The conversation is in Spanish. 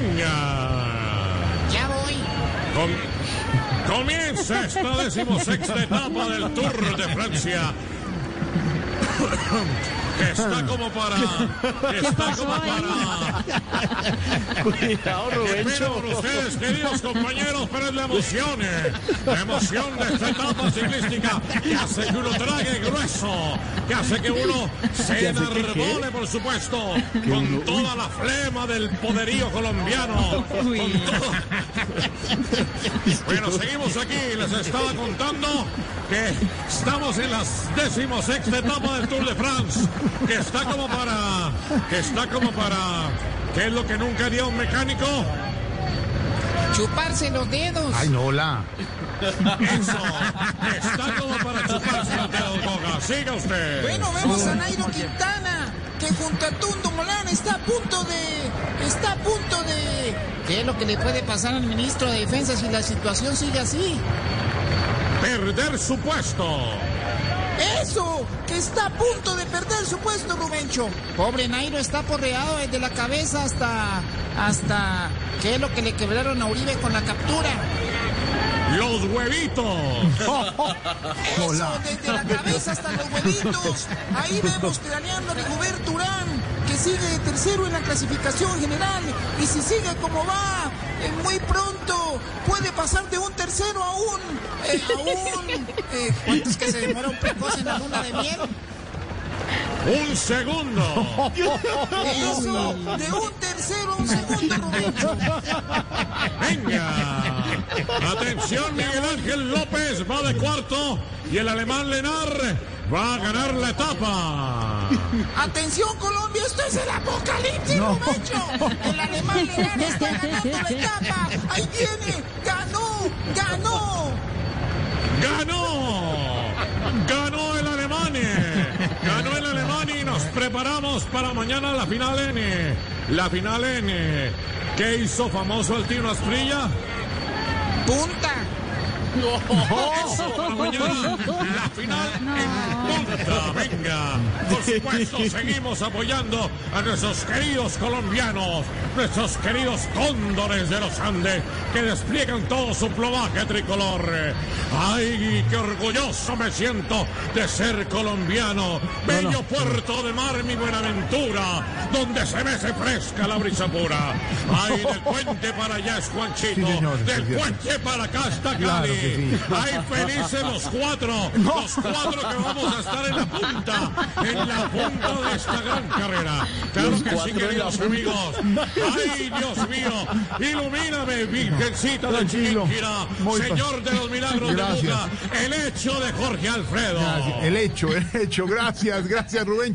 Venga. Ya voy. Com- comienza esta decimosexta etapa del Tour de Francia. Que está como para. Está como para. Cuidado, Rubencho. por ustedes, queridos compañeros, pero es la emoción, eh, la emoción de esta etapa ciclística que hace que uno trague grueso, que hace que uno se enarbole, por supuesto, con toda la flema del poderío colombiano. todo- Bueno, seguimos aquí, les estaba contando que estamos en la decimosexta etapa del Tour de France, que está como para, que está como para, ¿qué es lo que nunca haría un mecánico? Chuparse los dedos. Ay, no, hola. Eso, está como para chuparse los dedos, Boga. Siga usted. Bueno, vemos a Nairo Quintana, que junto a Tundo Molán está a punto de... Está a punto de... ¿Qué es lo que le puede pasar al ministro de Defensa si la situación sigue así? Perder su puesto. ¡Eso! Que está a punto de perder su puesto, Rubencho. Pobre Nairo está porreado desde la cabeza hasta... hasta... ¿Qué es lo que le quebraron a Uribe con la captura? Los huevitos. Eso, desde la cabeza hasta los huevitos. Ahí vemos craneando a Rigoberto Urán, que sigue de tercero en la clasificación general. Y si sigue como va, eh, muy pronto puede pasar de un tercero a un... eh, a un... eh, ¿Cuánto es que se demora un precoz en la luna de miel? Un segundo. Eso, de un tercero a un segundo, Rubencho. Venga. Atención, Miguel Ángel López va de cuarto y el alemán Lenar va a ganar la etapa. Atención Colombia, esto es el apocalipsis, Rubencho. El alemán Lenar está ganando la etapa. Ahí viene, ganó, ganó. ¡Ganó! ¡Ganó el Alemania! ¡Ganó el Alemania y nos preparamos para mañana la final N! La final N. ¿Qué hizo famoso el Tino Asprilla? Punta. Para mañana la final en punta. Venga, por supuesto, seguimos apoyando a nuestros queridos colombianos, nuestros queridos cóndores de los Andes, que despliegan todo su plumaje tricolor. ¡Ay, qué orgulloso me siento de ser colombiano! Bello puerto de mar, mi Buenaventura, donde se mece fresca la brisa pura. ¡Ay, del puente para allá es Juanchito! Sí, señor, ¡Del puente para acá está Claro Cali! que sí. ¡Ay, felices los cuatro! Los cuatro que vamos a estar en la punta, en la punta de esta gran carrera. Claro Los que sí, queridos amigos. ¡Ay, Dios mío! Ilumíname, Virgencita de. Chiquinquirá, Señor de los milagros Gracias. de Buga, el hecho de Jorge Alfredo. El hecho, el hecho. Gracias, gracias, Rubencho.